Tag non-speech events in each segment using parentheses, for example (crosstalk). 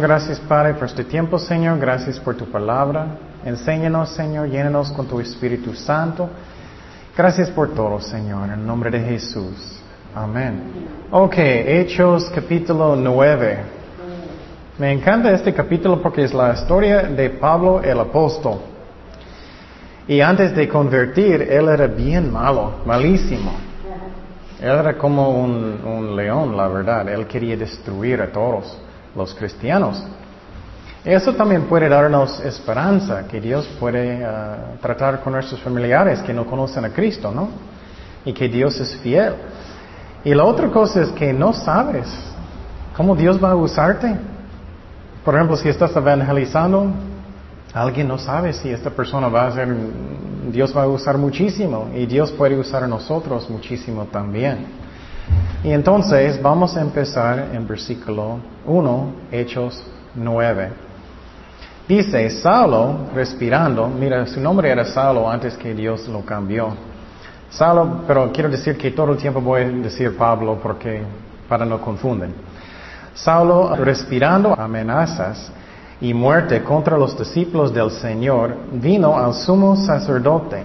Gracias Padre por este tiempo, Señor. Gracias por tu palabra. Enséñanos, Señor. Llénanos con tu Espíritu Santo. Gracias por todo, Señor. En nombre de Jesús. Amén. Ok, Hechos capítulo 9. Me encanta este capítulo porque es la historia de Pablo el apóstol. Y antes de convertir, él era bien malo, malísimo. Él era como un, león, la verdad. Él quería destruir a todos los cristianos. Eso también puede darnos esperanza, que Dios puede ah, tratar con nuestros familiares que no conocen a Cristo, ¿no? Y que Dios es fiel. Y la otra cosa es que no sabes cómo Dios va a usarte. Por ejemplo, si estás evangelizando, alguien no sabe si esta persona va a ser, Dios va a usar muchísimo y Dios puede usar a nosotros muchísimo también. Y entonces vamos a empezar en versículo 1, Hechos 9. Dice, Saulo, respirando, mira, su nombre era Saulo antes que Dios lo cambió. Saulo, pero quiero decir que todo el tiempo voy a decir Pablo porque, para no confunden. Saulo, respirando amenazas y muerte contra los discípulos del Señor, vino al sumo sacerdote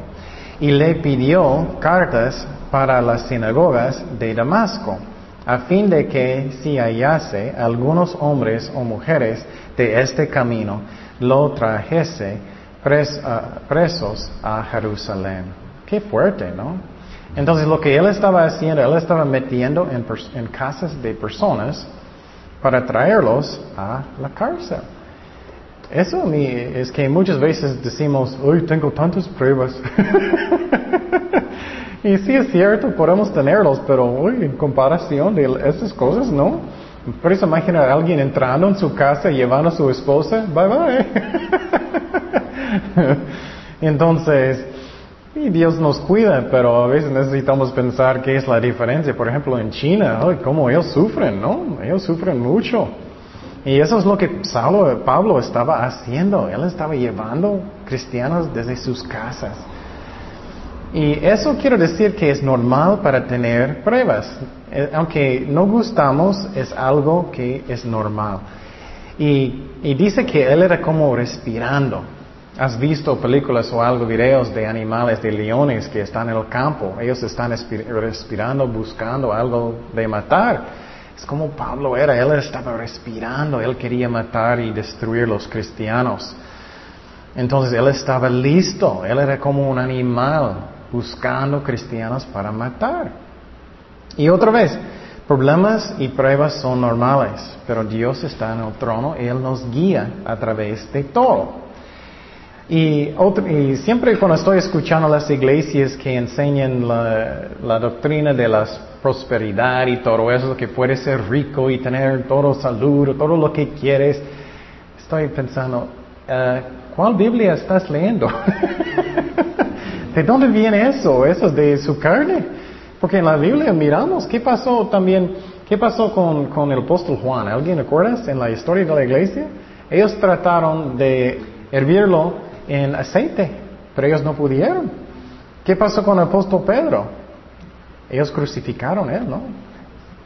y le pidió cartas para las sinagogas de Damasco, a fin de que si hallase algunos hombres o mujeres de este camino, lo trajese ah, presos a Jerusalén. Qué fuerte, ¿no? Entonces lo que él estaba haciendo, él estaba metiendo en, en casas de personas para traerlos a la cárcel. Eso es que muchas veces decimos, hoy tengo tantas pruebas. (laughs) y sí es cierto, podemos tenerlos, pero hoy en comparación de esas cosas, no. Por eso imagina a alguien entrando en su casa llevando a su esposa, bye bye. (laughs) Entonces, y Dios nos cuida, pero a veces necesitamos pensar qué es la diferencia. Por ejemplo, en China, ay, cómo ellos sufren, ¿no? Ellos sufren mucho. Y eso es lo que Pablo estaba haciendo. Él estaba llevando cristianos desde sus casas. Y eso quiero decir que es normal para tener pruebas. Eh, aunque no gustamos, es algo que es normal. Y, y dice que él era como respirando. ¿Has visto películas o algo, videos de animales, de leones que están en el campo? Ellos están respirando, buscando algo de matar. Es como Pablo era, él estaba respirando, él quería matar y destruir los cristianos. Entonces él estaba listo, él era como un animal buscando cristianos para matar. Y otra vez, problemas y pruebas son normales, pero Dios está en el trono Él nos guía a través de todo. Y, y siempre cuando estoy escuchando las iglesias que enseñan la, la doctrina de las prosperidad y todo eso, que puedes ser rico y tener todo salud, todo lo que quieres. Estoy pensando, eh, ¿cuál Biblia estás leyendo? (laughs) ¿De dónde viene eso? ¿Eso es de su carne? Porque en la Biblia miramos qué pasó también, qué pasó con, con el apóstol Juan. ¿Alguien recuerda en la historia de la iglesia? Ellos trataron de hervirlo en aceite, pero ellos no pudieron. ¿Qué pasó con el apóstol Pedro? Ellos crucificaron él, ¿no?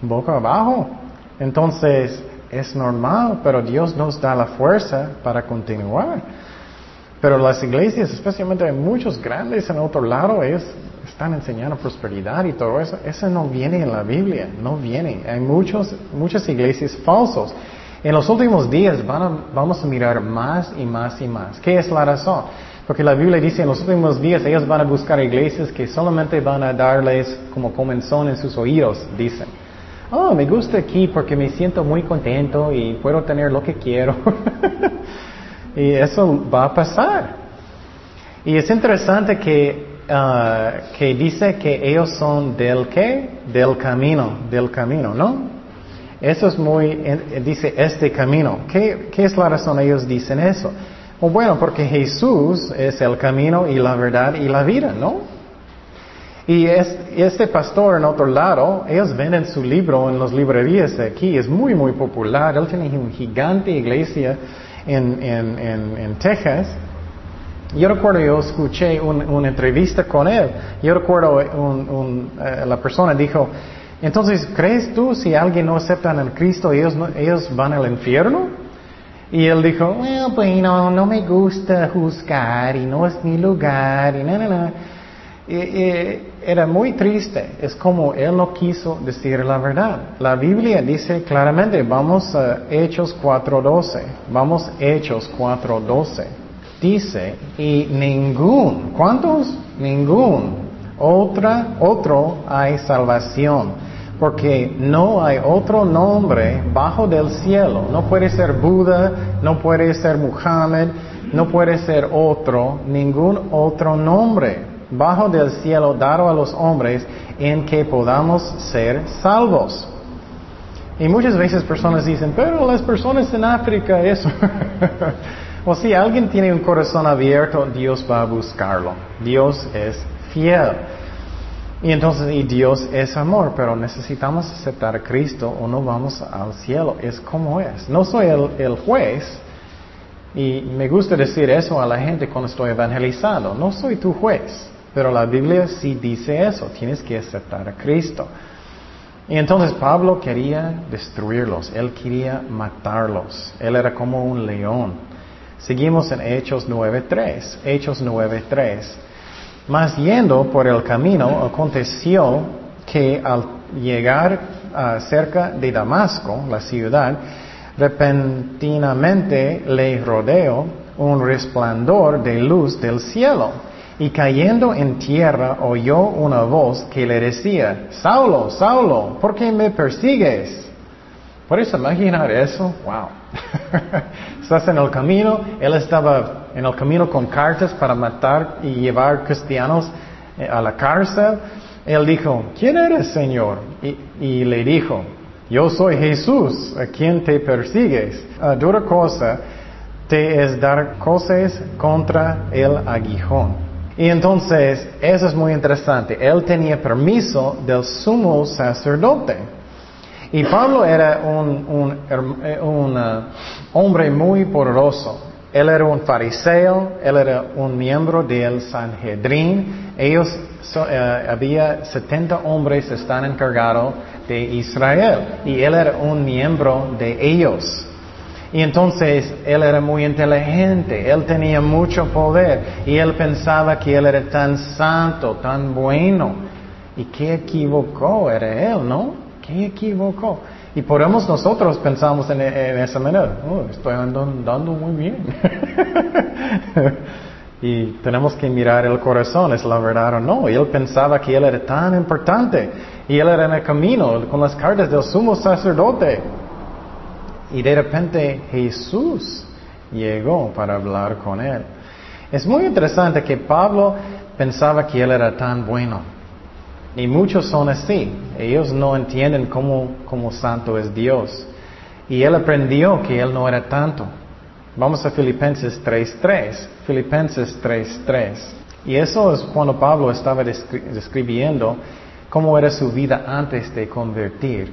Boca abajo. Entonces, es normal, pero Dios nos da la fuerza para continuar. Pero las iglesias, especialmente hay muchos grandes en otro lado, ellos están enseñando prosperidad y todo eso. Eso no viene en la Biblia, no viene. Hay muchos, muchas iglesias falsos. En los últimos días vamos a mirar más y más y más. ¿Qué es la razón? Porque la Biblia dice en los últimos días ellos van a buscar iglesias que solamente van a darles como comenzón en sus oídos, dicen. Oh, me gusta aquí porque me siento muy contento y puedo tener lo que quiero. (laughs) y eso va a pasar. Y es interesante que, ah, que dice que ellos son del qué? Del camino, del camino, ¿no? Eso es muy, dice este camino. ¿Qué, ¿Qué es la razón ellos dicen eso? Oh, bueno, porque Jesús es el camino y la verdad y la vida, ¿no? Y este pastor en otro lado, ellos venden su libro en las librerías aquí, es muy, muy popular. Él tiene una gigante iglesia en, en, en, Texas. Yo recuerdo, yo escuché una entrevista con él. Yo recuerdo un, un, eh, la persona dijo, Entonces, ¿crees tú si alguien no acepta en Cristo, ellos, ellos van al infierno? Y él dijo, bueno, pues no, no me gusta juzgar y no es mi lugar y no, no, no. Era muy triste, es como él no quiso decir la verdad. La Biblia dice claramente, vamos a Hechos 4.12, vamos Hechos 4.12. Dice, y ningún, ¿cuántos? Ningún, otra, otro hay salvación porque no hay otro nombre bajo del cielo. No puede ser Buda, no puede ser Muhammad, no puede ser otro, ningún otro nombre bajo del cielo dado a los hombres en que podamos ser salvos. Y muchas veces personas dicen, pero las personas en África, eso. (laughs) o si alguien tiene un corazón abierto, Dios va a buscarlo. Dios es fiel. Y entonces, y Dios es amor, pero necesitamos aceptar a Cristo o no vamos al cielo. Es como es. No soy el, juez, y me gusta decir eso a la gente cuando estoy evangelizando. No soy tu juez, pero la Biblia sí dice eso. Tienes que aceptar a Cristo. Y entonces Pablo quería destruirlos, él quería matarlos. Él era como un león. Seguimos en Hechos 9.3. Hechos 9.3. Mas yendo por el camino, aconteció que al llegar ah, cerca de Damasco, la ciudad, repentinamente le rodeó un resplandor de luz del cielo. Y cayendo en tierra oyó una voz que le decía, Saulo, Saulo, ¿por qué me persigues? ¿Puedes imaginar eso? Wow. (laughs) Estás en el camino, él estaba en el camino con cartas para matar y llevar cristianos eh, a la cárcel. Él dijo, ¿quién eres, Señor? Y, le dijo, yo soy Jesús, a quien te persigues. A dura cosa te es dar cosas contra el aguijón. Y entonces, eso es muy interesante. Él tenía permiso del sumo sacerdote. Y Pablo era un, eh, uh, hombre muy poderoso. Él era un fariseo, él era un miembro del Sanhedrin. Ellos, eh, había 70 hombres que están encargados de Israel y él era un miembro de ellos. Y entonces él era muy inteligente, él tenía mucho poder y él pensaba que él era tan santo, tan bueno. Y qué equivocó era él, ¿no? ¿Qué equivocó? Y podemos nosotros pensamos en, esa manera, oh, estoy andando, muy bien. (laughs) y tenemos que mirar el corazón, es la verdad o no. Él pensaba que él era tan importante. Y él era en el camino con las cartas del sumo sacerdote. Y de repente Jesús llegó para hablar con él. Es muy interesante que Pablo pensaba que él era tan bueno. Y muchos son así. Ellos no entienden cómo, santo es Dios. Y él aprendió que él no era tanto. Vamos a Filipenses 3.3. Filipenses 3.3. Y eso es cuando Pablo estaba describiendo cómo era su vida antes de convertir.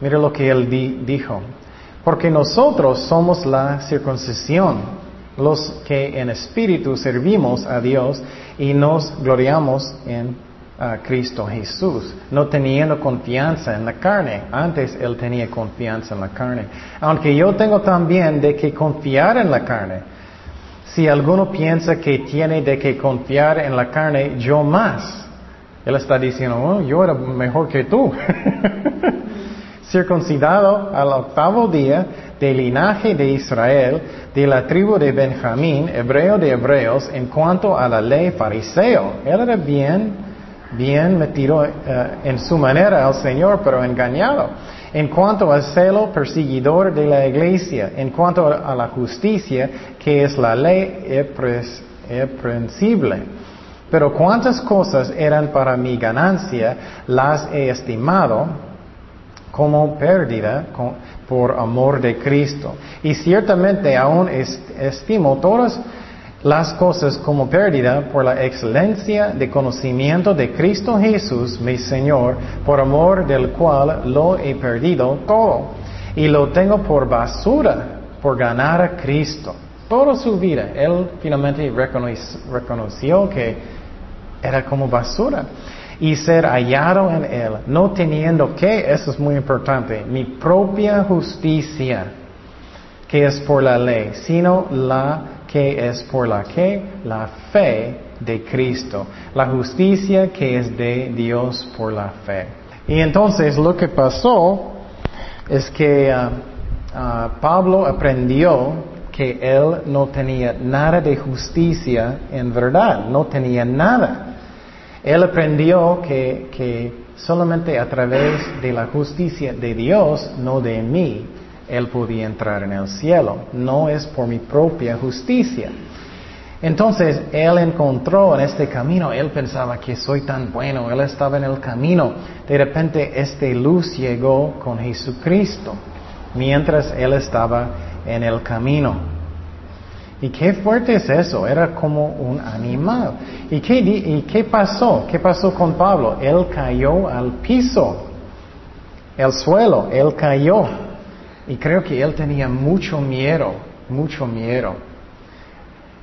Mira lo que él dijo. Porque nosotros somos la circuncisión, los que en espíritu servimos a Dios y nos gloriamos en Cristo Jesús, no teniendo confianza en la carne. Antes él tenía confianza en la carne. Aunque yo tengo también de que confiar en la carne. Si alguno piensa que tiene de que confiar en la carne, yo más. Él está diciendo, oh, yo era mejor que tú. (laughs) Circuncidado al octavo día del linaje de Israel, de la tribu de Benjamín, hebreo de hebreos, en cuanto a la ley fariseo. Él era bien bien metido eh, en su manera al Señor, pero engañado. En cuanto al celo perseguidor de la iglesia, en cuanto a la justicia, que es la ley irreprensible. Pero cuántas cosas eran para mi ganancia, las he estimado como pérdida por amor de Cristo. Y ciertamente aún estimo todas las cosas como pérdida por la excelencia de conocimiento de Cristo Jesús, mi Señor, por amor del cual lo he perdido todo. Y lo tengo por basura, por ganar a Cristo. Toda su vida, Él finalmente reconoció que era como basura. Y ser hallado en Él, no teniendo que, eso es muy importante, mi propia justicia, que es por la ley, sino la que es por la que, la fe de Cristo, la justicia que es de Dios por la fe. Y entonces lo que pasó es que ah, ah, Pablo aprendió que él no tenía nada de justicia en verdad, no tenía nada. Él aprendió que, que solamente a través de la justicia de Dios, no de mí, él podía entrar en el cielo. No es por mi propia justicia. Entonces él encontró en este camino, él pensaba que soy tan bueno, él estaba en el camino. De repente esta luz llegó con Jesucristo, mientras él estaba en el camino. Y qué fuerte es eso, era como un animal. ¿Y qué, ¿Y qué pasó? ¿Qué pasó con Pablo? Él cayó al piso, el suelo, él cayó. Y creo que él tenía mucho miedo, mucho miedo.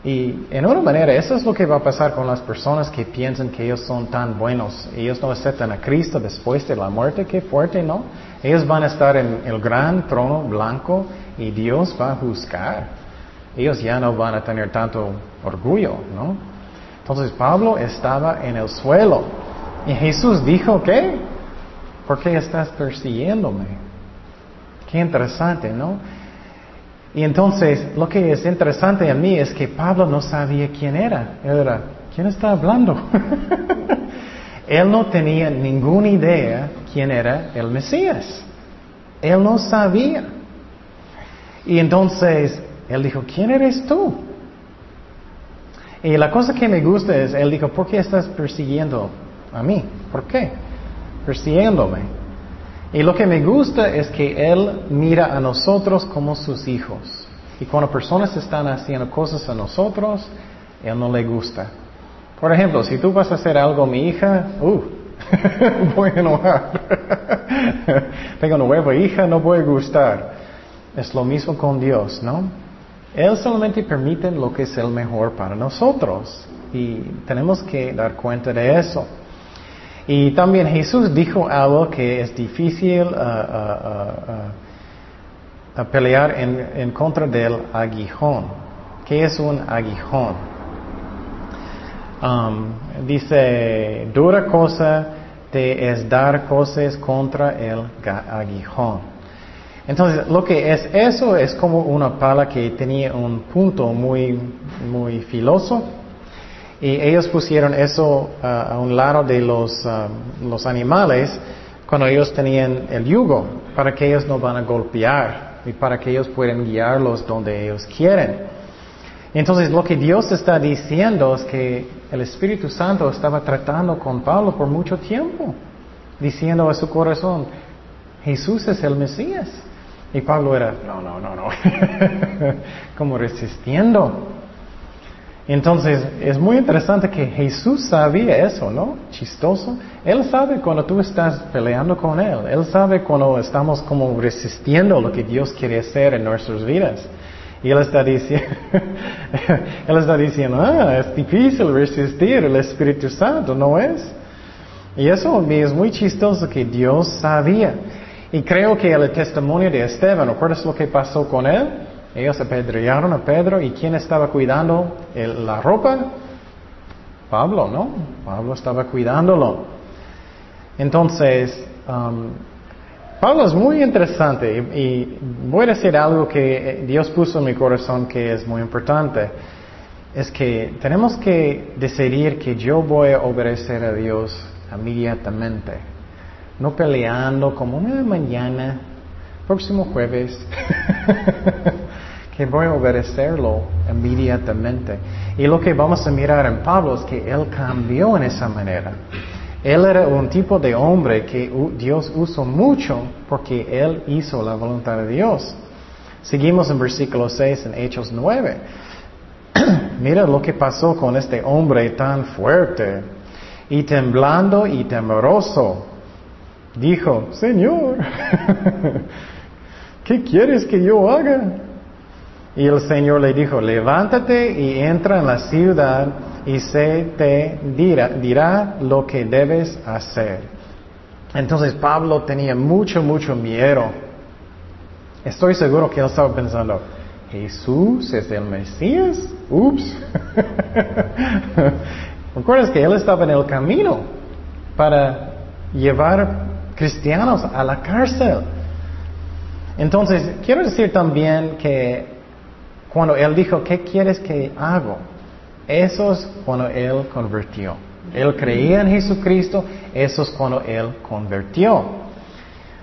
Y en una manera, eso es lo que va a pasar con las personas que piensan que ellos son tan buenos. Ellos no aceptan a Cristo después de la muerte, qué fuerte, ¿no? Ellos van a estar en el gran trono blanco y Dios va a juzgar. Ellos ya no van a tener tanto orgullo, ¿no? Entonces Pablo estaba en el suelo y Jesús dijo, ¿qué? ¿Por qué estás persiguiéndome? Qué interesante, ¿no? Y entonces, lo que es interesante a mí es que Pablo no sabía quién era. Él era, ¿quién está hablando? (laughs) él no tenía ninguna idea quién era el Mesías. Él no sabía. Y entonces, él dijo, ¿quién eres tú? Y la cosa que me gusta es, él dijo, ¿por qué estás persiguiendo a mí? ¿Por qué? Persiguiéndome. Y lo que me gusta es que Él mira a nosotros como sus hijos. Y cuando personas están haciendo cosas a nosotros, Él no le gusta. Por ejemplo, si tú vas a hacer algo a mi hija, uh, (laughs) voy a enojar. (laughs) Tengo una nueva hija, no voy a gustar. Es lo mismo con Dios, ¿no? Él solamente permite lo que es el mejor para nosotros. Y tenemos que dar cuenta de eso. Y también Jesús dijo algo que es difícil uh, uh, uh, pelear en, contra del aguijón. ¿Qué es un aguijón? Um, dice, dura cosa te es dar cosas contra el aguijón. Entonces, lo que es eso es como una pala que tenía un punto muy, muy filoso y ellos pusieron eso uh, a un lado de los, um, los animales cuando ellos tenían el yugo, para que ellos no van a golpear y para que ellos puedan guiarlos donde ellos quieren. Entonces lo que Dios está diciendo es que el Espíritu Santo estaba tratando con Pablo por mucho tiempo, diciendo a su corazón, Jesús es el Mesías. Y Pablo era, no, no, no, no, (laughs) como resistiendo. Entonces, es muy interesante que Jesús sabía eso, ¿no? Chistoso. Él sabe cuando tú estás peleando con Él. Él sabe cuando estamos como resistiendo lo que Dios quiere hacer en nuestras vidas. Y Él está diciendo, (laughs) Él está diciendo, ah, es difícil resistir el Espíritu Santo, ¿no es? Y eso es muy chistoso que Dios sabía. Y creo que el testimonio de Esteban, ¿recuerdas lo que pasó con él? Ellos apedrearon a Pedro y ¿quién estaba cuidando la ropa? Pablo, ¿no? Pablo estaba cuidándolo. Entonces, um, Pablo es muy interesante y, voy a decir algo que Dios puso en mi corazón que es muy importante. Es que tenemos que decidir que yo voy a obedecer a Dios inmediatamente. No peleando como una mañana, próximo jueves. (laughs) que voy a obedecerlo inmediatamente. Y lo que vamos a mirar en Pablo es que él cambió en esa manera. Él era un tipo de hombre que Dios usó mucho porque él hizo la voluntad de Dios. Seguimos en versículo 6 en Hechos 9. (clears throat) Mira lo que pasó con este hombre tan fuerte. Y temblando y temeroso, dijo, Señor, (laughs) ¿qué quieres que yo haga? Y el Señor le dijo, levántate y entra en la ciudad y se te dirá, dirá lo que debes hacer. Entonces Pablo tenía mucho, mucho miedo. Estoy seguro que él estaba pensando, Jesús es el Mesías. Ups. (laughs) ¿Recuerdas que él estaba en el camino para llevar cristianos a la cárcel? Entonces, quiero decir también que cuando él dijo, ¿qué quieres que haga? Eso es cuando él convirtió. Él creía en Jesucristo, eso es cuando él convirtió.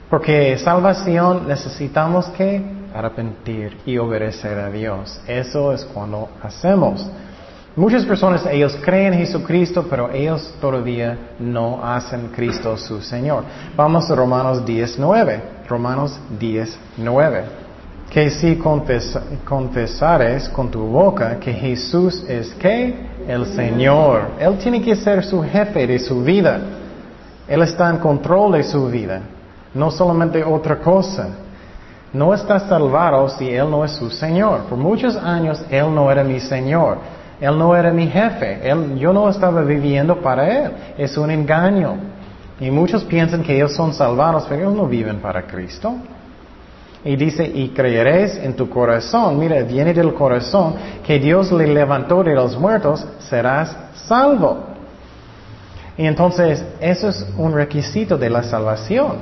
Porque salvación necesitamos que arrepentir y obedecer a Dios. Eso es cuando hacemos. Muchas personas, ellos creen en Jesucristo, pero ellos todavía no hacen Cristo su Señor. Vamos a Romanos 19. Romanos 19. Que si confesares con tu boca que Jesús es que el Señor, Él tiene que ser su jefe de su vida. Él está en control de su vida, no solamente otra cosa. No está salvado si Él no es su Señor. Por muchos años Él no era mi Señor. Él no era mi jefe. Yo no estaba viviendo para Él. Es un engaño. Y muchos piensan que ellos son salvados, pero ellos no viven para Cristo. Y dice, y creeréis en tu corazón, mira, viene del corazón, que Dios le levantó de los muertos, serás salvo. Y entonces, eso es un requisito de la salvación.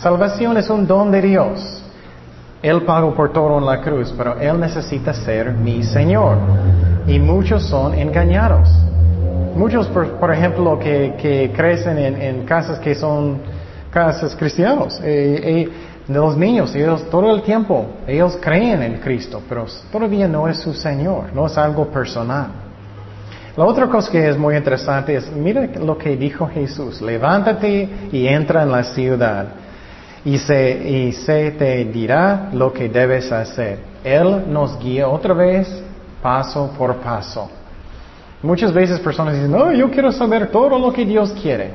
Salvación es un don de Dios. Él pagó por todo en la cruz, pero Él necesita ser mi Señor. Y muchos son engañados. Muchos, por, ejemplo, que, crecen en, casas que son casas cristianos. Eh, eh, los niños, ellos todo el tiempo, ellos creen en Cristo, pero todavía no es su Señor, no es algo personal. La otra cosa que es muy interesante es, mira lo que dijo Jesús, levántate y entra en la ciudad y se, y se te dirá lo que debes hacer. Él nos guía otra vez paso por paso. Muchas veces personas dicen, no, yo quiero saber todo lo que Dios quiere.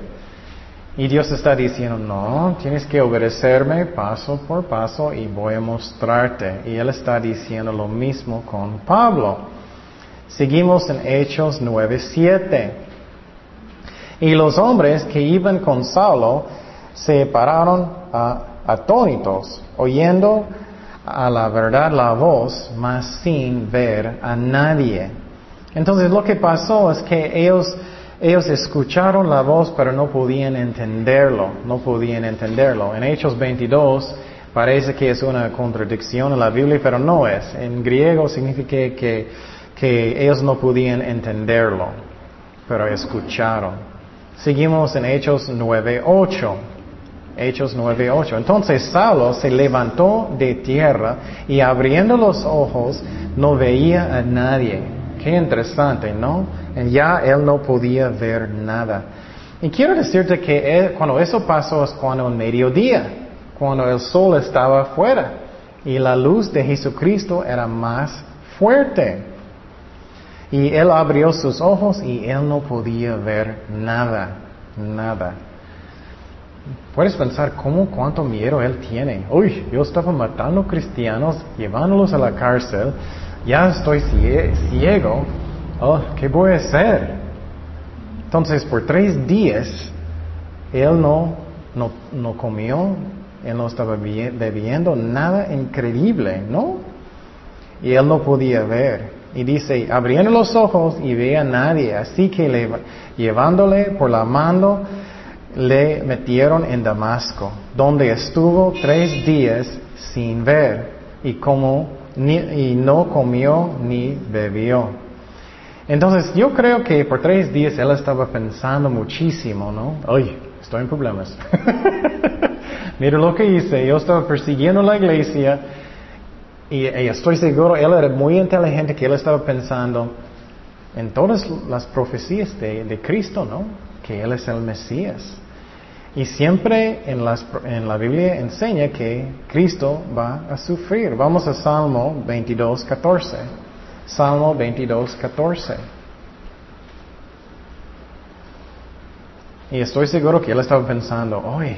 Y Dios está diciendo, no, tienes que obedecerme paso por paso y voy a mostrarte. Y Él está diciendo lo mismo con Pablo. Seguimos en Hechos 9:7. Y los hombres que iban con Saulo se pararon atónitos, oyendo a la verdad la voz, mas sin ver a nadie. Entonces lo que pasó es que ellos ellos escucharon la voz pero no podían entenderlo, no podían entenderlo. En Hechos 22 parece que es una contradicción en la Biblia, pero no es. En griego significa que, que ellos no podían entenderlo, pero escucharon. Seguimos en Hechos 9.8. Hechos 9.8. Entonces Saulo se levantó de tierra y abriendo los ojos no veía a nadie Qué interesante, ¿no? Ya él no podía ver nada. Y quiero decirte que cuando eso pasó es cuando en mediodía, cuando el sol estaba afuera y la luz de Jesucristo era más fuerte. Y él abrió sus ojos y él no podía ver nada, nada. Puedes pensar cómo, cuánto miedo él tiene. Uy, yo estaba matando cristianos, llevándolos a la cárcel ya estoy ciego, oh, ¿qué voy a hacer? Entonces, por tres días, él no, no, no comió, él no estaba bebiendo nada increíble, ¿no? Y él no podía ver. Y dice, abriendo los ojos y ve a nadie. Así que le, llevándole por la mano, le metieron en Damasco, donde estuvo tres días sin ver. Y como y no comió ni bebió. Entonces yo creo que por tres días él estaba pensando muchísimo, ¿no? Ay, estoy en problemas. (laughs) Mira lo que hice, yo estaba persiguiendo la iglesia y, estoy seguro, él era muy inteligente que él estaba pensando en todas las profecías de, de Cristo, ¿no? Que él es el Mesías. Y siempre en, la Biblia enseña que Cristo va a sufrir. Vamos a Salmo 22, 14. Salmo 22, 14. Y estoy seguro que él estaba pensando, oye,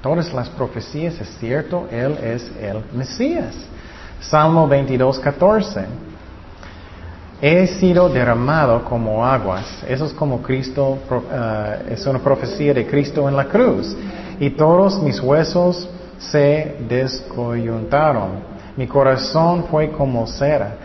todas las profecías es cierto, él es el Mesías. Salmo 22, 14. He sido derramado como aguas. Eso es como Cristo, uh, es una profecía de Cristo en la cruz. Y todos mis huesos se descoyuntaron. Mi corazón fue como cera,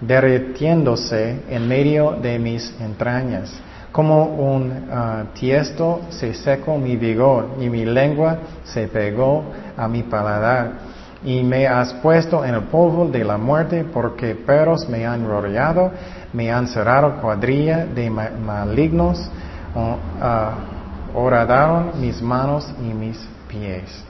derritiéndose en medio de mis entrañas. Como un uh, tiesto se secó mi vigor y mi lengua se pegó a mi paladar y me has puesto en el polvo de la muerte porque perros me han rodeado, me han cerrado cuadrilla de malignos, uh, horadaron mis manos y mis pies.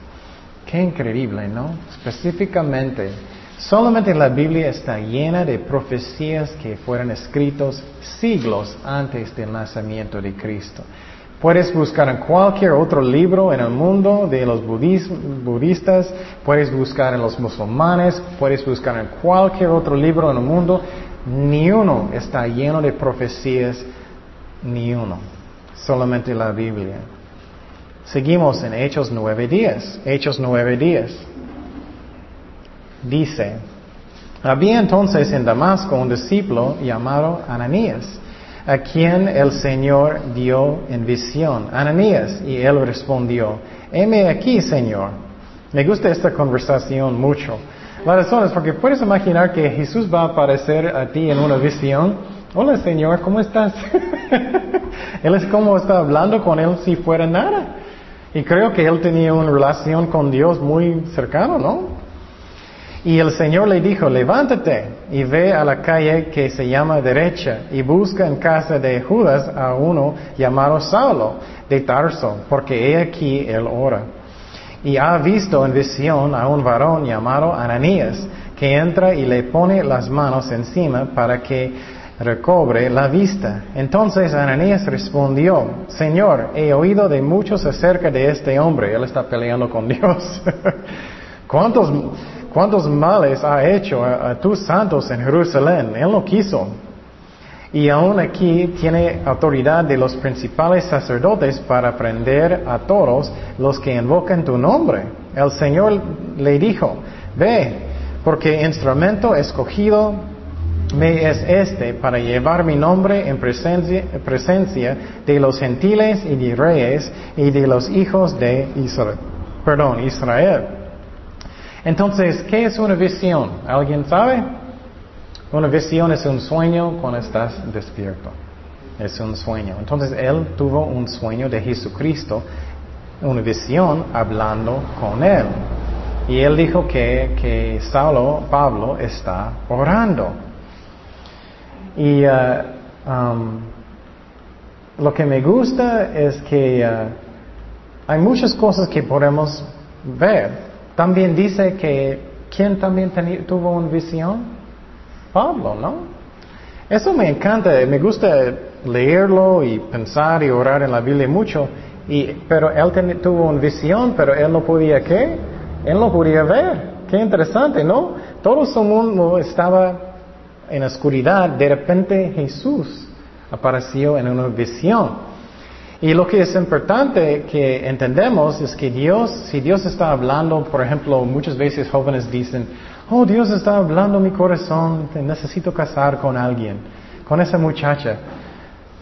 Qué increíble, ¿no? Específicamente, solamente la Biblia está llena de profecías que fueron escritos siglos antes del nacimiento de Cristo. Puedes buscar en cualquier otro libro en el mundo de los budistas, puedes buscar en los musulmanes, puedes buscar en cualquier otro libro en el mundo. Ni uno está lleno de profecías, ni uno. Solamente la Biblia. Seguimos en Hechos 9.10. Hechos 9.10. Dice, había entonces en Damasco un discípulo llamado Ananías a quien el Señor dio en visión, Ananías, y él respondió, heme aquí, Señor. Me gusta esta conversación mucho. La razón es porque puedes imaginar que Jesús va a aparecer a ti en una visión. Hola, Señor, ¿cómo estás? (laughs) él es como está hablando con él si fuera nada. Y creo que él tenía una relación con Dios muy cercana, ¿no? Y el Señor le dijo, levántate y ve a la calle que se llama derecha y busca en casa de Judas a uno llamado Saulo de Tarso, porque he aquí él ora. Y ha visto en visión a un varón llamado Ananías, que entra y le pone las manos encima para que recobre la vista. Entonces Ananías respondió, Señor, he oído de muchos acerca de este hombre. Él está peleando con Dios. (laughs) ¿Cuántos ¿Cuántos males ha hecho a, tus santos en Jerusalén? Él no quiso. Y aún aquí tiene autoridad de los principales sacerdotes para prender a todos los que invocan tu nombre. El Señor le dijo, ve, porque instrumento escogido me es este para llevar mi nombre en presencia, presencia de los gentiles y de reyes y de los hijos de Israel. Perdón, Israel. Entonces, ¿qué es una visión? ¿Alguien sabe? Una visión es un sueño cuando estás despierto. Es un sueño. Entonces, él tuvo un sueño de Jesucristo, una visión hablando con él. Y él dijo que, que Saulo, Pablo, está orando. Y uh, lo que me gusta es que uh, hay muchas cosas que podemos ver. También dice que, ¿quién también tuvo una visión? Pablo, ¿no? Eso me encanta, me gusta leerlo y pensar y orar en la Biblia mucho, y, pero él tuvo una visión, pero él no podía qué? Él no podía ver. Qué interesante, ¿no? Todo su mundo estaba en oscuridad, de repente Jesús apareció en una visión. Y lo que es importante que entendemos es que Dios, si Dios está hablando, por ejemplo, muchas veces jóvenes dicen, oh, Dios está hablando mi corazón, necesito casar con alguien, con esa muchacha.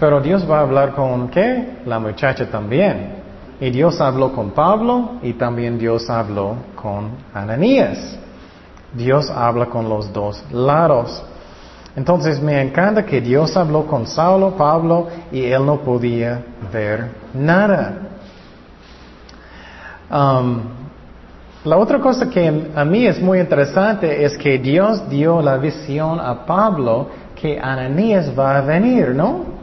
Pero Dios va a hablar con qué? La muchacha también. Y Dios habló con Pablo y también Dios habló con Ananías. Dios habla con los dos lados. Entonces me encanta que Dios habló con Saulo, Pablo, y él no podía ver nada. Um, la otra cosa que a mí es muy interesante es que Dios dio la visión a Pablo que Ananías va a venir, ¿no?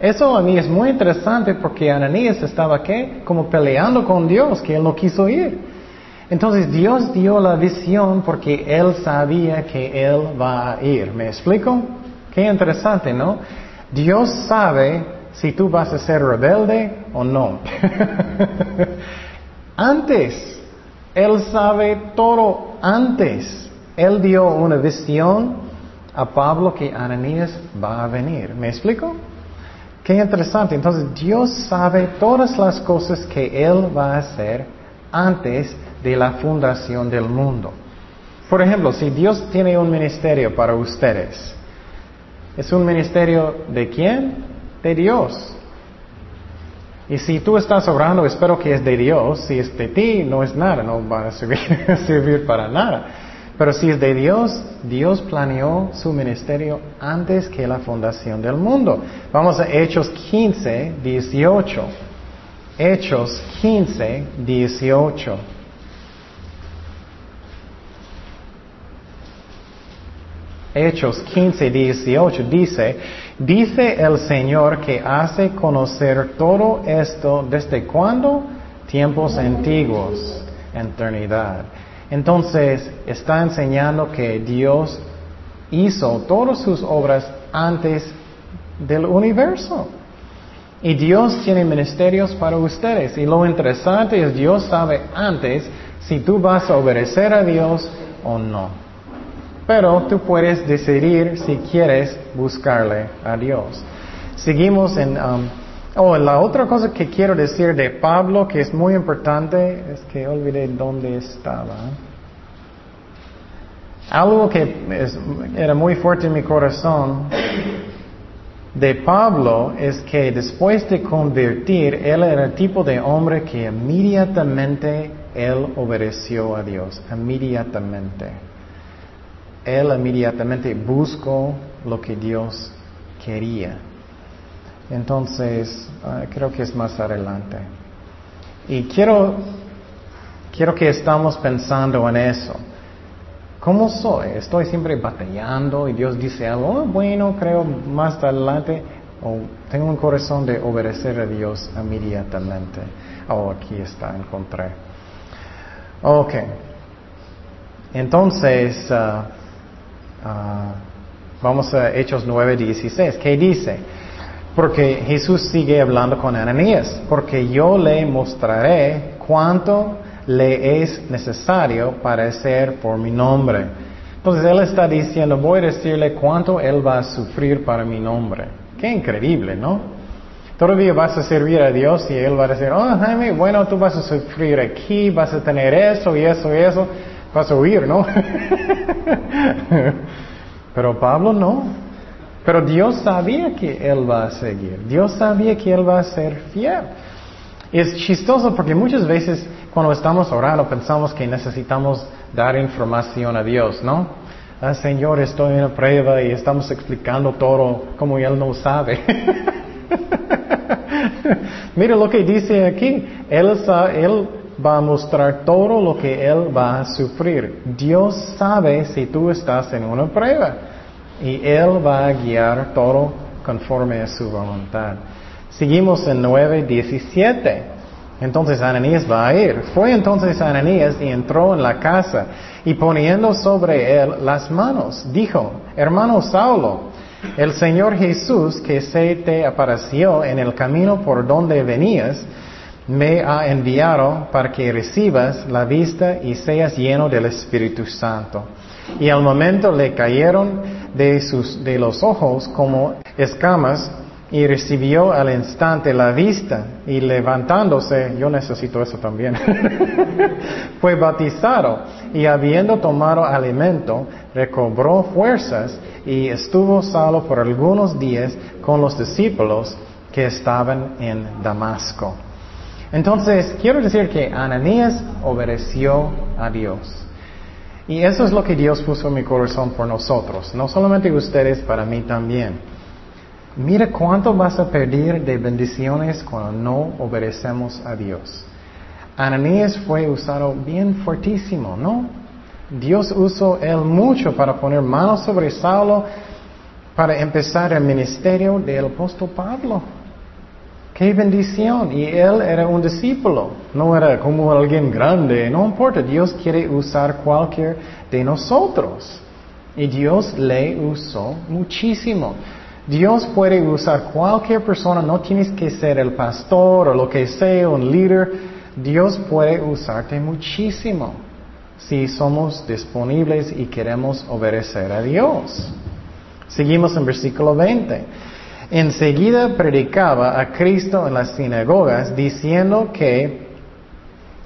Eso a mí es muy interesante porque Ananías estaba ¿qué? Como peleando con Dios, que él no quiso ir. Entonces Dios dio la visión porque Él sabía que Él va a ir. ¿Me explico? Qué interesante, ¿no? Dios sabe si tú vas a ser rebelde o no. (laughs) antes, Él sabe todo antes. Él dio una visión a Pablo que Ananías va a venir. ¿Me explico? Qué interesante. Entonces Dios sabe todas las cosas que Él va a hacer antes de la fundación del mundo. Por ejemplo, si Dios tiene un ministerio para ustedes, ¿Es un ministerio de quién? De Dios. Y si tú estás orando, espero que es de Dios. Si es de ti, no es nada, no va a servir, (laughs) servir para nada. Pero si es de Dios, Dios planeó su ministerio antes que la fundación del mundo. Vamos a Hechos 15, 18. Hechos 15, 18. Hechos 15, 18 dice, dice el Señor que hace conocer todo esto desde cuándo? Tiempos antiguos, eternidad. Entonces está enseñando que Dios hizo todas sus obras antes del universo. Y Dios tiene ministerios para ustedes. Y lo interesante es Dios sabe antes si tú vas a obedecer a Dios o no. Pero tú puedes decidir si quieres buscarle a Dios. Seguimos en... Um, oh, la otra cosa que quiero decir de Pablo que es muy importante es que olvidé dónde estaba. Algo que era muy fuerte en mi corazón de Pablo es que después de convertir, él era el tipo de hombre que inmediatamente él obedeció a Dios, inmediatamente él inmediatamente buscó lo que Dios quería. Entonces, ah, creo que es más adelante. Y quiero, quiero que estamos pensando en eso. ¿Cómo soy? ¿Estoy siempre batallando y Dios dice algo? Oh, bueno, creo más adelante. O tengo un corazón de obedecer a Dios inmediatamente. Oh, aquí está, encontré. Ok. Entonces, ah, Ah, vamos a Hechos 9, 16. ¿Qué dice? Porque Jesús sigue hablando con Ananías, porque yo le mostraré cuánto le es necesario parecer por mi nombre. Entonces él está diciendo, voy a decirle cuánto él va a sufrir para mi nombre. Qué increíble, ¿no? Todavía vas a servir a Dios y él va a decir, oh Jaime, bueno, tú vas a sufrir aquí, vas a tener eso y eso y eso vas a huir, ¿no? (laughs) Pero Pablo no. Pero Dios sabía que él va a seguir. Dios sabía que él va a ser fiel. Es chistoso porque muchas veces cuando estamos orando pensamos que necesitamos dar información a Dios, ¿no? Ah, Señor, estoy en una prueba y estamos explicando todo como Él no sabe. (laughs) Mira lo que dice aquí. Él, él va a mostrar todo lo que Él va a sufrir. Dios sabe si tú estás en una prueba y Él va a guiar todo conforme a su voluntad. Seguimos en 9.17. Entonces Ananías va a ir. Fue entonces Ananías y entró en la casa y poniendo sobre él las manos, dijo, hermano Saulo, el Señor Jesús que se te apareció en el camino por donde venías, me ha enviado para que recibas la vista y seas lleno del Espíritu Santo. Y al momento le cayeron de, sus, de los ojos como escamas y recibió al instante la vista y levantándose, yo necesito eso también, (laughs) fue bautizado y habiendo tomado alimento, recobró fuerzas y estuvo solo por algunos días con los discípulos que estaban en Damasco. Entonces, quiero decir que Ananías obedeció a Dios. Y eso es lo que Dios puso en mi corazón por nosotros, no solamente ustedes, para mí también. Mira cuánto vas a perder de bendiciones cuando no obedecemos a Dios. Ananías fue usado bien fuertísimo, ¿no? Dios usó él mucho para poner manos sobre Saulo para empezar el ministerio del apóstol Pablo. Qué bendición. Y él era un discípulo, no era como alguien grande. No importa, Dios quiere usar cualquier de nosotros. Y Dios le usó muchísimo. Dios puede usar cualquier persona, no tienes que ser el pastor o lo que sea, un líder. Dios puede usarte muchísimo si somos disponibles y queremos obedecer a Dios. Seguimos en versículo 20. Enseguida predicaba a Cristo en las sinagogas diciendo que,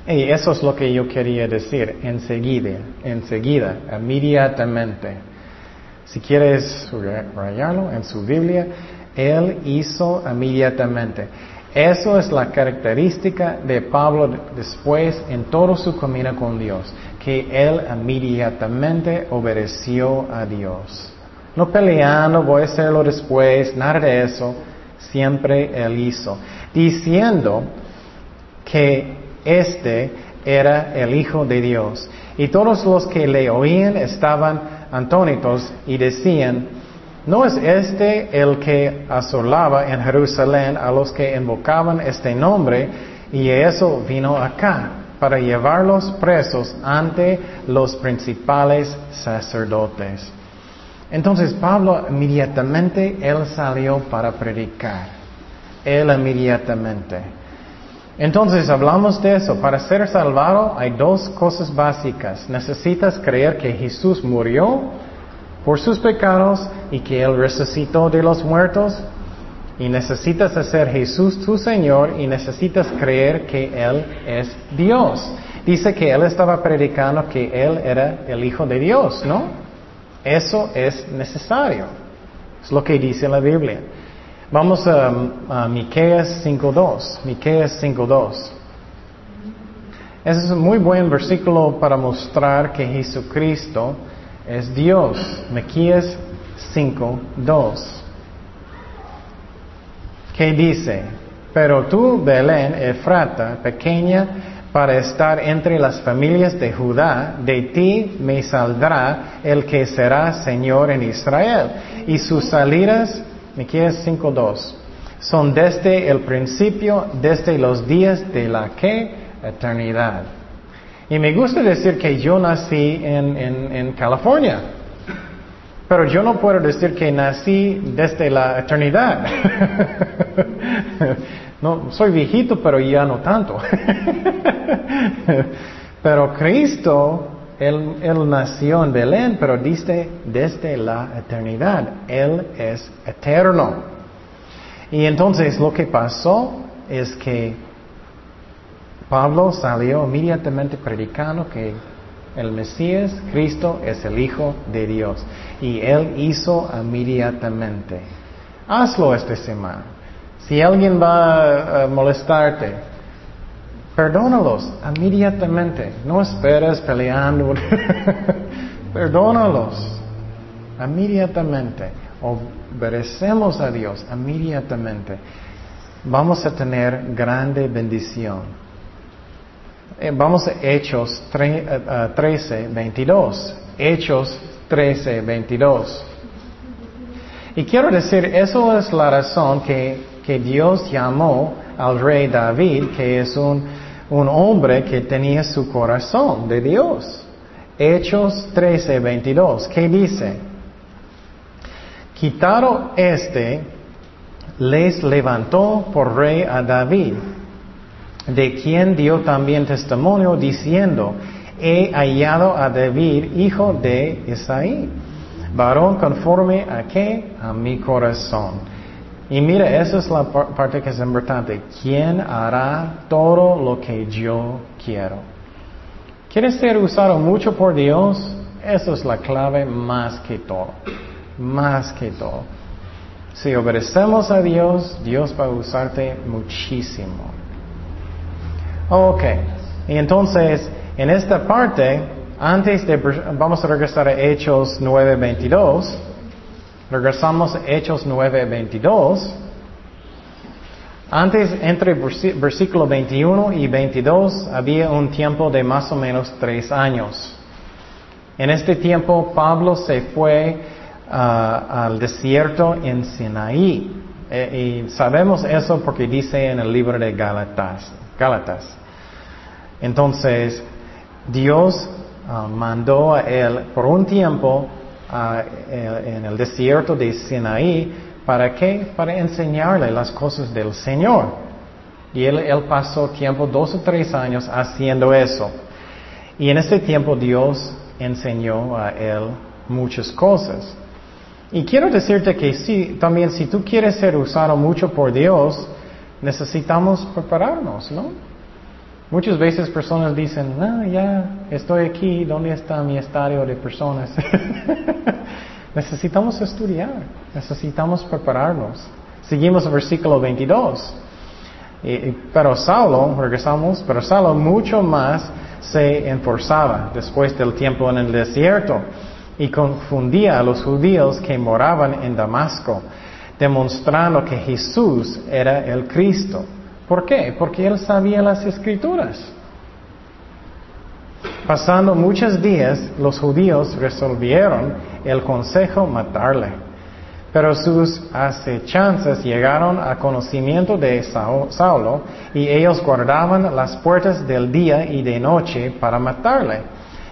y eso es lo que yo quería decir, enseguida, enseguida, inmediatamente. Si quieres rayarlo en su Biblia, Él hizo inmediatamente. Eso es la característica de Pablo después en todo su camino con Dios, que Él inmediatamente obedeció a Dios. No peleando, voy a hacerlo después, nada de eso. Siempre Él hizo. Diciendo que este era el Hijo de Dios. Y todos los que le oían estaban antónitos y decían, ¿no es este el que asolaba en Jerusalén a los que invocaban este nombre? Y eso vino acá para llevarlos presos ante los principales sacerdotes. Entonces Pablo inmediatamente, él salió para predicar. Él inmediatamente. Entonces hablamos de eso. Para ser salvado hay dos cosas básicas. Necesitas creer que Jesús murió por sus pecados y que Él resucitó de los muertos. Y necesitas hacer Jesús tu Señor y necesitas creer que Él es Dios. Dice que Él estaba predicando que Él era el Hijo de Dios, ¿no? Eso es necesario. Es lo que dice la Biblia. Vamos a, a Miqueas 5.2. Miqueas 5.2. Ese es un muy buen versículo para mostrar que Jesucristo es Dios. Miqueas 5.2. ¿Qué dice? Pero tú, Belén, Efrata, pequeña para estar entre las familias de Judá, de ti me saldrá el que será Señor en Israel, y sus salidas Miqueas 5.2. Son desde el principio, desde los días de la que eternidad. Y me gusta decir que yo nací en, en California, pero yo no puedo decir que nací desde la eternidad. (laughs) no, soy viejito, pero ya no tanto. (laughs) pero Cristo él, nació en Belén, pero dice desde la eternidad. Él es eterno. Y entonces lo que pasó es que Pablo salió inmediatamente predicando que el Mesías, Cristo, es el Hijo de Dios. Y él hizo inmediatamente. Hazlo esta semana. Si alguien va a molestarte, Perdónalos inmediatamente. No esperes peleando. (laughs) Perdónalos inmediatamente. Obedecemos a Dios inmediatamente. Vamos a tener grande bendición. Eh, vamos a Hechos 13, 22. Eh, Hechos 13, 22. Y quiero decir, eso es la razón que, que Dios llamó al rey David, que es un un hombre que tenía su corazón de Dios. Hechos 13, 22, ¿qué dice? Quitado este, les levantó por rey a David, de quien dio también testimonio diciendo, he hallado a David, hijo de Isaí, varón conforme a qué? A mi corazón y mira, esa es la parte que es importante. ¿Quién hará todo lo que yo quiero? ¿Quieres ser usado mucho por Dios? Esa es la clave más que todo. Más que todo. Si obedecemos a Dios, Dios va a usarte muchísimo. Ok. Y entonces, en esta parte, antes de, vamos a regresar a Hechos 9:22. Regresamos a Hechos 9, 22. Antes, entre versículo 21 y 22, había un tiempo de más o menos tres años. En este tiempo, Pablo se fue ah, al desierto en Sinaí. E, y sabemos eso porque dice en el libro de Gálatas. Gálatas. Entonces, Dios ah, mandó a él por un tiempo en el desierto de Sinaí, ¿para qué? Para enseñarle las cosas del Señor. Y él, él pasó tiempo, dos o tres años haciendo eso. Y en ese tiempo Dios enseñó a él muchas cosas. Y quiero decirte que sí, también si tú quieres ser usado mucho por Dios, necesitamos prepararnos, ¿no? Muchas veces personas dicen, no, ya estoy aquí, ¿dónde está mi estadio de personas? (laughs) Necesitamos estudiar, necesitamos prepararnos. Seguimos el versículo 22. pero Saulo, regresamos, pero Saulo mucho más se enforzaba después del tiempo en el desierto y confundía a los judíos que moraban en Damasco, demostrando que Jesús era el Cristo. ¿Por qué? Porque él sabía las escrituras. Pasando muchos días, los judíos resolvieron el consejo matarle. Pero sus acechanzas llegaron a conocimiento de Saulo y ellos guardaban las puertas del día y de noche para matarle.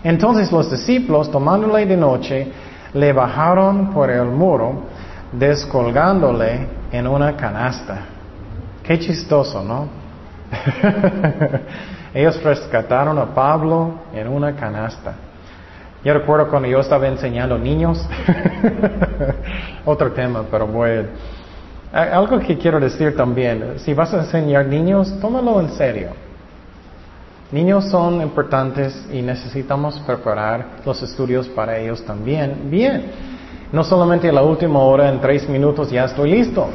Entonces los discípulos, tomándole de noche, le bajaron por el muro, descolgándole en una canasta. Qué chistoso, ¿no? (laughs) Ellos rescataron a Pablo en una canasta. Yo recuerdo cuando yo estaba enseñando niños, (laughs) otro tema, pero voy Algo que quiero decir también, si vas a enseñar niños, tómalo en serio. Niños son importantes y necesitamos preparar los estudios para ellos también. Bien, no solamente la última hora, en tres minutos ya estoy listo.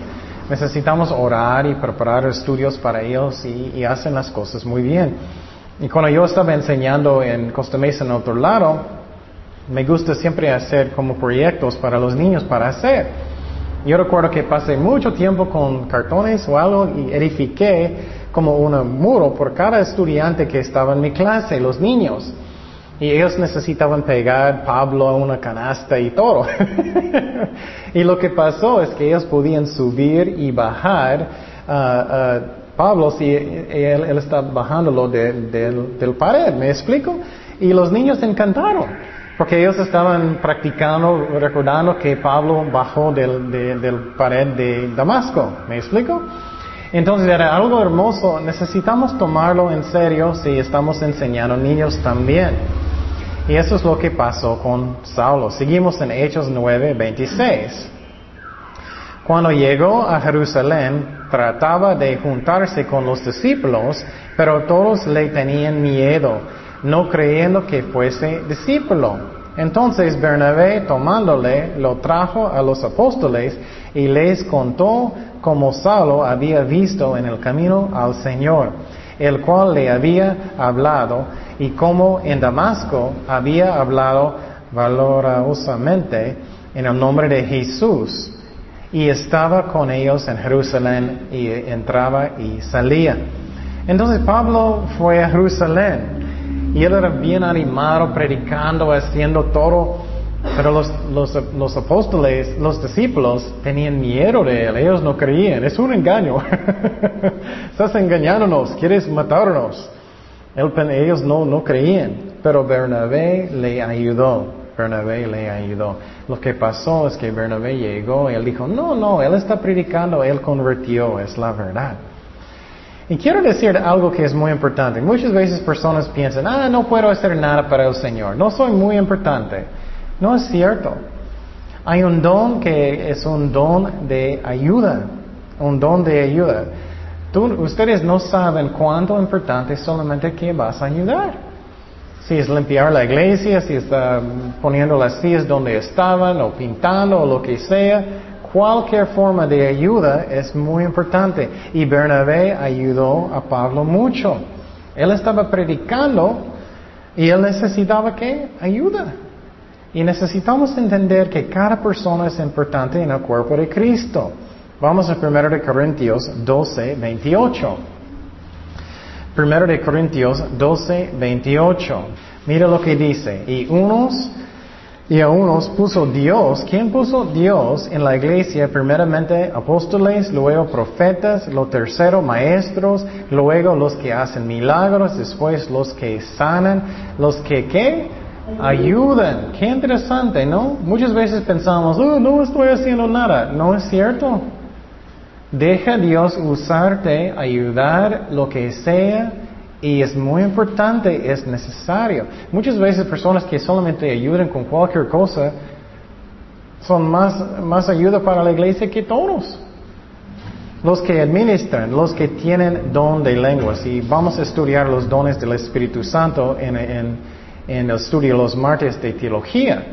Necesitamos orar y preparar estudios para ellos y, hacen las cosas muy bien. Y cuando yo estaba enseñando en Costa Mesa en otro lado, me gusta siempre hacer como proyectos para los niños para hacer. Yo recuerdo que pasé mucho tiempo con cartones o algo y edifiqué como un muro por cada estudiante que estaba en mi clase, los niños. Y ellos necesitaban pegar Pablo a una canasta y todo. (laughs) y lo que pasó es que ellos podían subir y bajar uh, Pablo si él, él está bajándolo del pared, ¿me explico? Y los niños encantaron, porque ellos estaban practicando, recordando que Pablo bajó del, del pared de Damasco, ¿me explico? Entonces era algo hermoso, necesitamos tomarlo en serio si estamos enseñando niños también. Y eso es lo que pasó con Saulo. Seguimos en Hechos 9, 26. Cuando llegó a Jerusalén, trataba de juntarse con los discípulos, pero todos le tenían miedo, no creyendo que fuese discípulo. Entonces Bernabé, tomándole, lo trajo a los apóstoles y les contó como Saulo había visto en el camino al Señor, el cual le había hablado, y como en Damasco había hablado valorosamente en el nombre de Jesús, y estaba con ellos en Jerusalén y entraba y salía. Entonces Pablo fue a Jerusalén y él era bien animado, predicando, haciendo todo pero los, los, los, apóstoles, los discípulos, tenían miedo de él. Ellos no creían. Es un engaño. (laughs) Estás engañándonos. Quieres matarnos. ellos no, no creían. Pero Bernabé le ayudó. Bernabé le ayudó. Lo que pasó es que Bernabé llegó y él dijo, no, no, él está predicando, él convirtió, es la verdad. Y quiero decir algo que es muy importante. Muchas veces personas piensan, ah, no puedo hacer nada para el Señor, no soy muy importante. No es cierto. Hay un don que es un don de ayuda, un don de ayuda. ustedes no saben cuánto importante es solamente que vas a ayudar. Si es limpiar la iglesia, si está poniendo las sillas donde estaban, o pintando, o lo que sea, cualquier forma de ayuda es muy importante. Y Bernabé ayudó a Pablo mucho. Él estaba predicando y él necesitaba que ayuda. Y necesitamos entender que cada persona es importante en el cuerpo de Cristo. Vamos a 1 de Corintios 12, 28. 1 de Corintios 12, 28. Mira lo que dice. Y unos y a unos puso Dios. ¿Quién puso Dios en la iglesia? Primeramente apóstoles, luego profetas, lo tercero maestros, luego los que hacen milagros, después los que sanan, los que ¿qué? Ayudan. Qué interesante, ¿no? Muchas veces pensamos, oh, no estoy haciendo nada. No es cierto. Deja Dios usarte, ayudar lo que sea, y es muy importante, es necesario. Muchas veces personas que solamente ayudan con cualquier cosa son más, más ayuda para la iglesia que todos. Los que administran, los que tienen don de lenguas, y vamos a estudiar los dones del Espíritu Santo en, en en el estudio los martes de teología.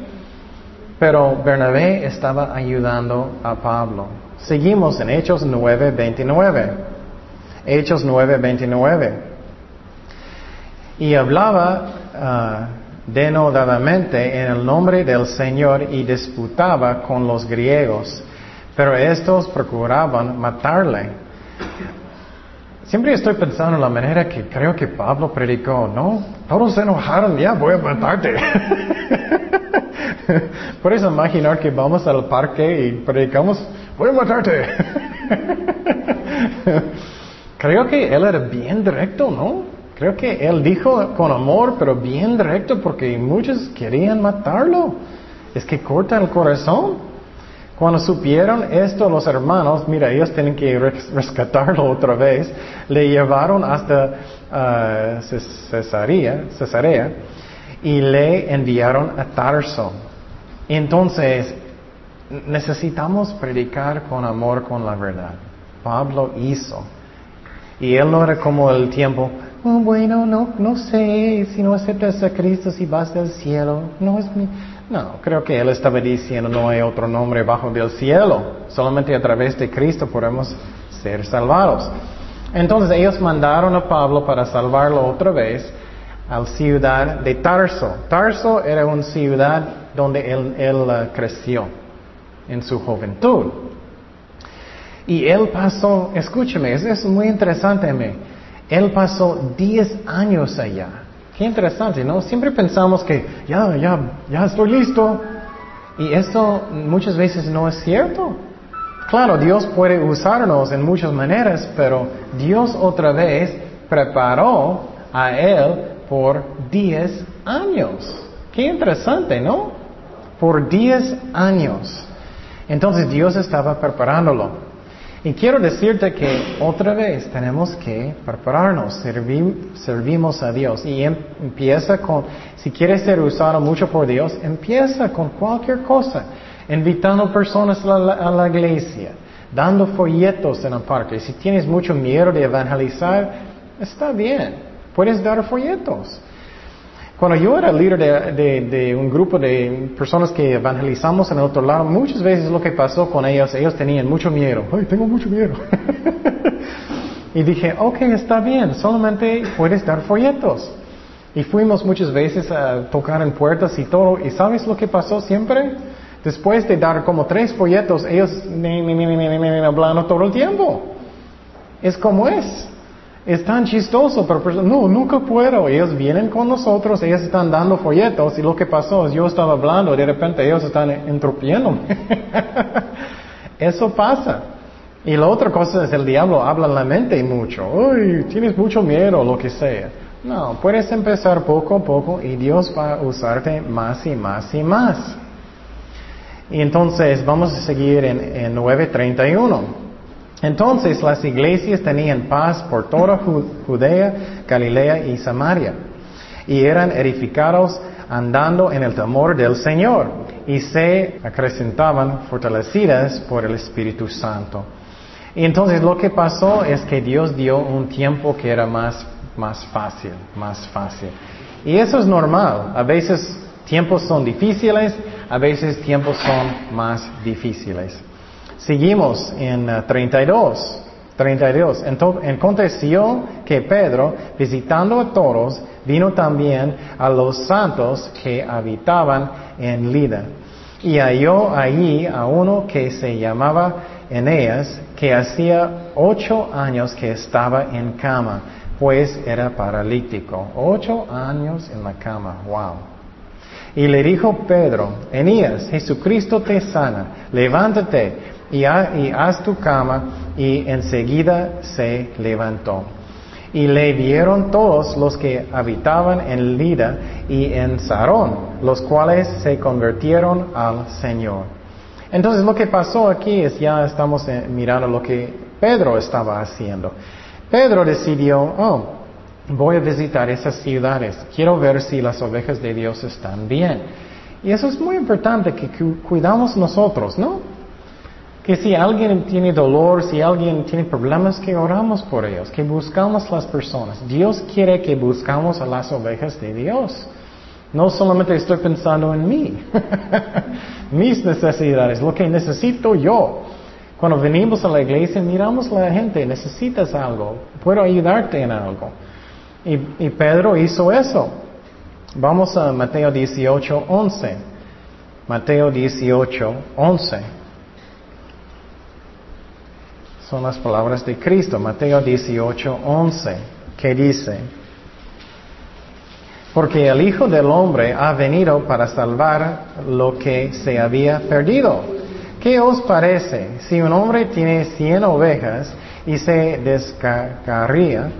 Pero Bernabé estaba ayudando a Pablo. Seguimos en Hechos 9:29. Hechos 9:29. Y hablaba ah, denodadamente en el nombre del Señor y disputaba con los griegos, pero estos procuraban matarle. Siempre estoy pensando en la manera que creo que Pablo predicó, ¿no? Todos se enojaron, ya voy a matarte. (laughs) Puedes imaginar que vamos al parque y predicamos, voy a matarte. (laughs) Creo que él era bien directo, ¿no? Creo que él dijo con amor, pero bien directo, porque muchos querían matarlo. Es que corta el corazón. Cuando supieron esto los hermanos, mira, ellos tienen que rescatarlo otra vez, le llevaron hasta uh, Cesarea, Cesarea y le enviaron a Tarso. Entonces, necesitamos predicar con amor, con la verdad. Pablo hizo. Y él no era como el tiempo, bueno, no, no sé, si no aceptas a Cristo, si vas del cielo, no es mi... No, creo que él estaba diciendo, no hay otro nombre bajo del cielo, solamente a través de Cristo podemos ser salvados. Entonces ellos mandaron a Pablo para salvarlo otra vez a la ciudad de Tarso. Tarso era una ciudad donde él, uh, creció en su juventud. Y él pasó, escúcheme, eso es muy interesante, me. Él pasó 10 años allá. Qué interesante, ¿no? Siempre pensamos que ya, ya, ya estoy listo. Y esto muchas veces no es cierto. Claro, Dios puede usarnos en muchas maneras, pero Dios otra vez preparó a Él por 10 años. Qué interesante, ¿no? Por 10 años. Entonces Dios estaba preparándolo. Y quiero decirte que otra vez tenemos que prepararnos, servimos a Dios. Y em, empieza con, si quieres ser usado mucho por Dios, empieza con cualquier cosa, invitando personas a la, a la iglesia, dando folletos en el parque. Si tienes mucho miedo de evangelizar, está bien, puedes dar folletos. Cuando yo era líder de, un grupo de personas que evangelizamos en el otro lado, muchas veces lo que pasó con ellos, ellos tenían mucho miedo. Ay, tengo mucho miedo. (laughs) y dije, ok, está bien, solamente puedes dar folletos. Y fuimos muchas veces a tocar en puertas y todo. ¿Y sabes lo que pasó siempre? Después de dar como tres folletos, ellos me, me, me, hablando todo el tiempo. Es como es. Es tan chistoso, pero pues, no, nunca puedo. Ellos vienen con nosotros, ellos están dando folletos y lo que pasó es yo estaba hablando de repente ellos están entropiéndome. (laughs) Eso pasa. Y la otra cosa es el diablo habla en la mente mucho. Uy, tienes mucho miedo, lo que sea. No, puedes empezar poco a poco y Dios va a usarte más y más y más. Y entonces vamos a seguir en, en 931. Entonces las iglesias tenían paz por toda Judea, Galilea y Samaria, y eran edificados andando en el temor del Señor, y se acrecentaban fortalecidas por el Espíritu Santo. Y entonces lo que pasó es que Dios dio un tiempo que era más, más fácil, más fácil. Y eso es normal. A veces tiempos son difíciles, a veces tiempos son más difíciles. Seguimos en 32. Uh, 32. Entonces, aconteció que Pedro, visitando a todos, vino también a los santos que habitaban en Lida. Y halló allí a uno que se llamaba Eneas, que hacía ocho años que estaba en cama, pues era paralítico. Ocho años en la cama. Wow. Y le dijo Pedro, Eneas, Jesucristo te sana, levántate y, haz tu cama, y enseguida se levantó. Y le vieron todos los que habitaban en Lida y en Sarón, los cuales se convirtieron al Señor. Entonces lo que pasó aquí es ya estamos eh, mirando lo que Pedro estaba haciendo. Pedro decidió, oh, voy a visitar esas ciudades, quiero ver si las ovejas de Dios están bien. Y eso es muy importante que cuidamos nosotros, ¿no? Que si alguien tiene dolor, si alguien tiene problemas, que oramos por ellos, que buscamos las personas. Dios quiere que buscamos a las ovejas de Dios. No solamente estoy pensando en mí, (laughs) mis necesidades, lo que necesito yo. Cuando venimos a la iglesia, miramos a la gente, necesitas algo, puedo ayudarte en algo. Y, y Pedro hizo eso. Vamos a Mateo 18, 11. Mateo 18, 11. Son las palabras de Cristo. Mateo 18, 11. ¿Qué dice? Porque el Hijo del Hombre ha venido para salvar lo que se había perdido. ¿Qué os parece si un hombre tiene cien ovejas y se descarría?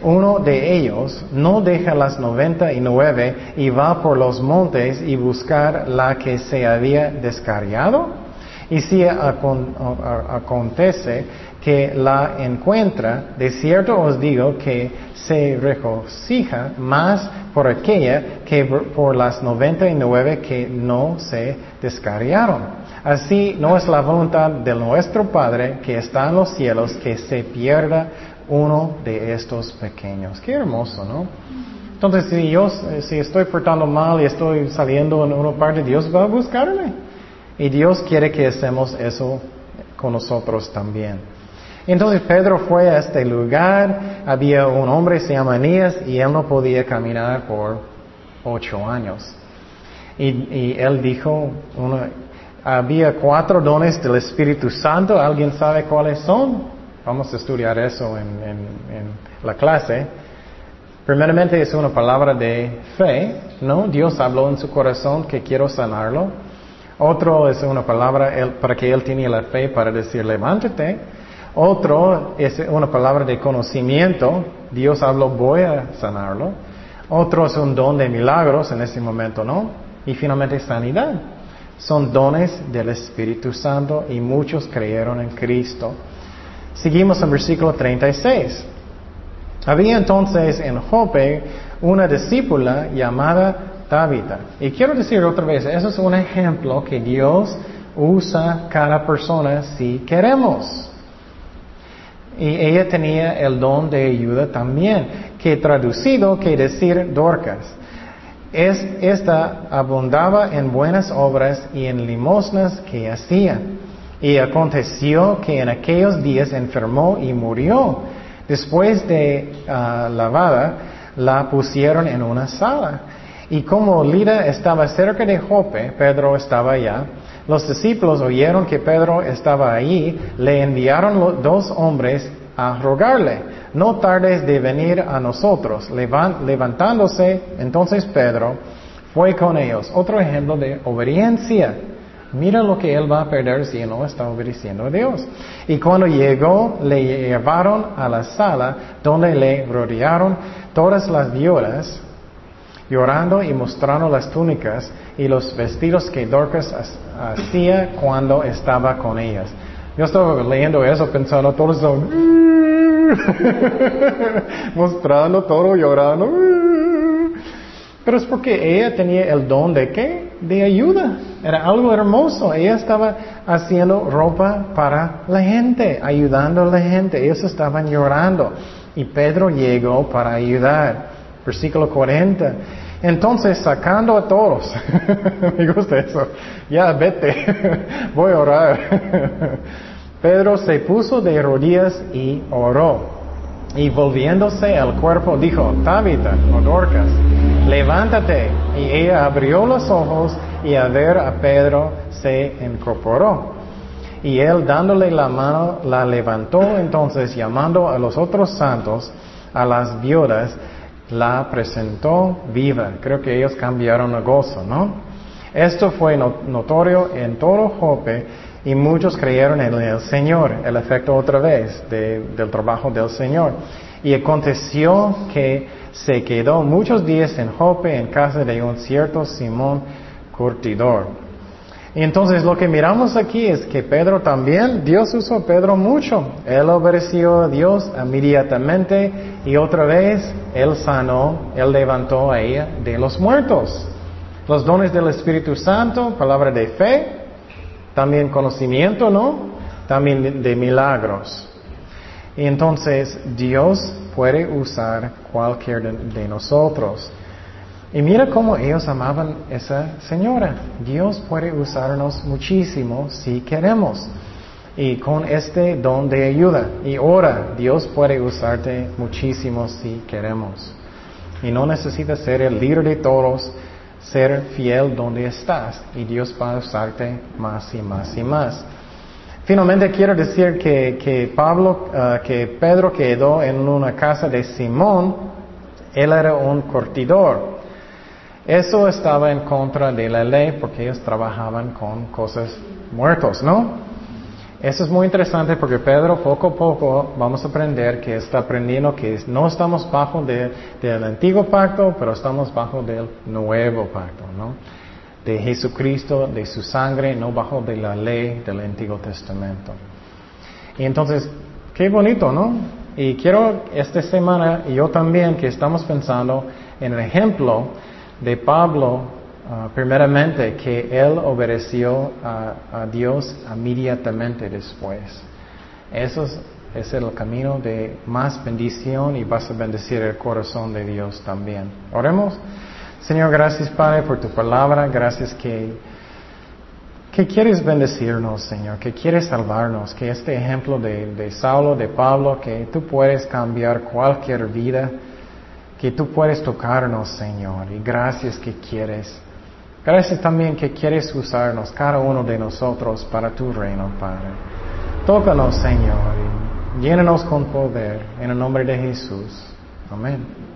uno de ellos no deja las noventa y nueve y va por los montes y buscar la que se había descarriado? Y si acontece que la encuentra, de cierto os digo que se regocija más por aquella que por las noventa y nueve que no se descarriaron. Así no es la voluntad de nuestro Padre que está en los cielos que se pierda uno de estos pequeños. Qué hermoso, ¿no? Entonces, si yo si estoy portando mal y estoy saliendo en una parte, Dios va a buscarme. Y Dios quiere que hacemos eso con nosotros también. Entonces Pedro fue a este lugar, había un hombre, se llama Anías, y él no podía caminar por ocho años. Y, él dijo, había cuatro dones del Espíritu Santo, ¿alguien sabe cuáles son? Vamos a estudiar eso en, la clase. Primeramente es una palabra de fe, ¿no? Dios habló en su corazón que quiero sanarlo. Otro es una palabra para que él tenía la fe para decir levántate. Otro es una palabra de conocimiento. Dios habló voy a sanarlo. Otro es un don de milagros en ese momento, ¿no? Y finalmente sanidad. Son dones del Espíritu Santo y muchos creyeron en Cristo. Seguimos en versículo 36. Había entonces en Jope una discípula llamada Tabitha. Y quiero decir otra vez, eso es un ejemplo que Dios usa cada persona si queremos. Y ella tenía el don de ayuda también, que traducido que decir Dorcas. Es, esta abundaba en buenas obras y en limosnas que hacía. Y aconteció que en aquellos días enfermó y murió. Después de ah, lavada, la pusieron en una sala. Y como Lida estaba cerca de Jope, Pedro estaba allá, los discípulos oyeron que Pedro estaba allí, le enviaron dos hombres a rogarle, no tardes de venir a nosotros. levantándose, entonces Pedro fue con ellos. Otro ejemplo de obediencia. Mira lo que él va a perder si no está obedeciendo a Dios. Y cuando llegó, le llevaron a la sala donde le rodearon todas las viudas, llorando y mostrando las túnicas y los vestidos que Dorcas hacía cuando estaba con ellas. Yo estaba leyendo eso pensando, todos son (laughs) mostrando todo, llorando. Pero es porque ella tenía el don de qué? De ayuda. Era algo hermoso. Ella estaba haciendo ropa para la gente, ayudando a la gente. Ellos estaban llorando. Y Pedro llegó para ayudar. Versículo 40. Entonces, sacando a todos, (laughs) me gusta eso, ya vete, (laughs) voy a orar. (laughs) Pedro se puso de rodillas y oró. Y volviéndose al cuerpo dijo, Tabitha o levántate. Y ella abrió los ojos y a ver a Pedro se incorporó. Y él dándole la mano la levantó entonces llamando a los otros santos, a las viudas, la presentó viva. Creo que ellos cambiaron a gozo, ¿no? Esto fue notorio en todo Jope y muchos creyeron en el Señor, el efecto otra vez del trabajo del Señor. Y aconteció que se quedó muchos días en Jope en casa de un cierto Simón curtidor. Y entonces lo que miramos aquí es que Pedro también, Dios usó a Pedro mucho. Él obedeció a Dios inmediatamente y otra vez Él sanó, Él levantó a ella de los muertos. Los dones del Espíritu Santo, palabra de fe, también conocimiento, ¿no? También de milagros. Y entonces Dios puede usar cualquier de, nosotros. Y mira cómo ellos amaban esa señora. Dios puede usarnos muchísimo si queremos. Y con este don de ayuda. Y ora, Dios puede usarte muchísimo si queremos. Y no necesitas ser el líder de todos, ser fiel donde estás. Y Dios va a usarte más y más y más. Finalmente quiero decir que, Pablo, ah, que Pedro quedó en una casa de Simón, él era un cortidor. Eso estaba en contra de la ley porque ellos trabajaban con cosas muertos, ¿no? Eso es muy interesante porque Pedro poco a poco vamos a aprender que está aprendiendo que no estamos bajo del antiguo pacto, pero estamos bajo del nuevo pacto, ¿no? De Jesucristo, de su sangre, no bajo de la ley del Antiguo Testamento. Y entonces, qué bonito, ¿no? Y quiero esta semana, y yo también, que estamos pensando en el ejemplo de Pablo, ah, primeramente, que él obedeció a, Dios inmediatamente después. Eso es, el camino de más bendición y vas a bendecir el corazón de Dios también. Oremos. Señor, gracias Padre por tu palabra, gracias que, que quieres bendecirnos, Señor, que quieres salvarnos, que este ejemplo de, de Saulo, de Pablo, que tú puedes cambiar cualquier vida que tú puedes tocarnos, Señor, y gracias que quieres. Gracias también que quieres usarnos, cada uno de nosotros, para tu reino, Padre. Tócanos, Señor, y llénanos con poder, en el nombre de Jesús. Amén.